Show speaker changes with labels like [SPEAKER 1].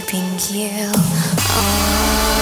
[SPEAKER 1] keeping you. Oh.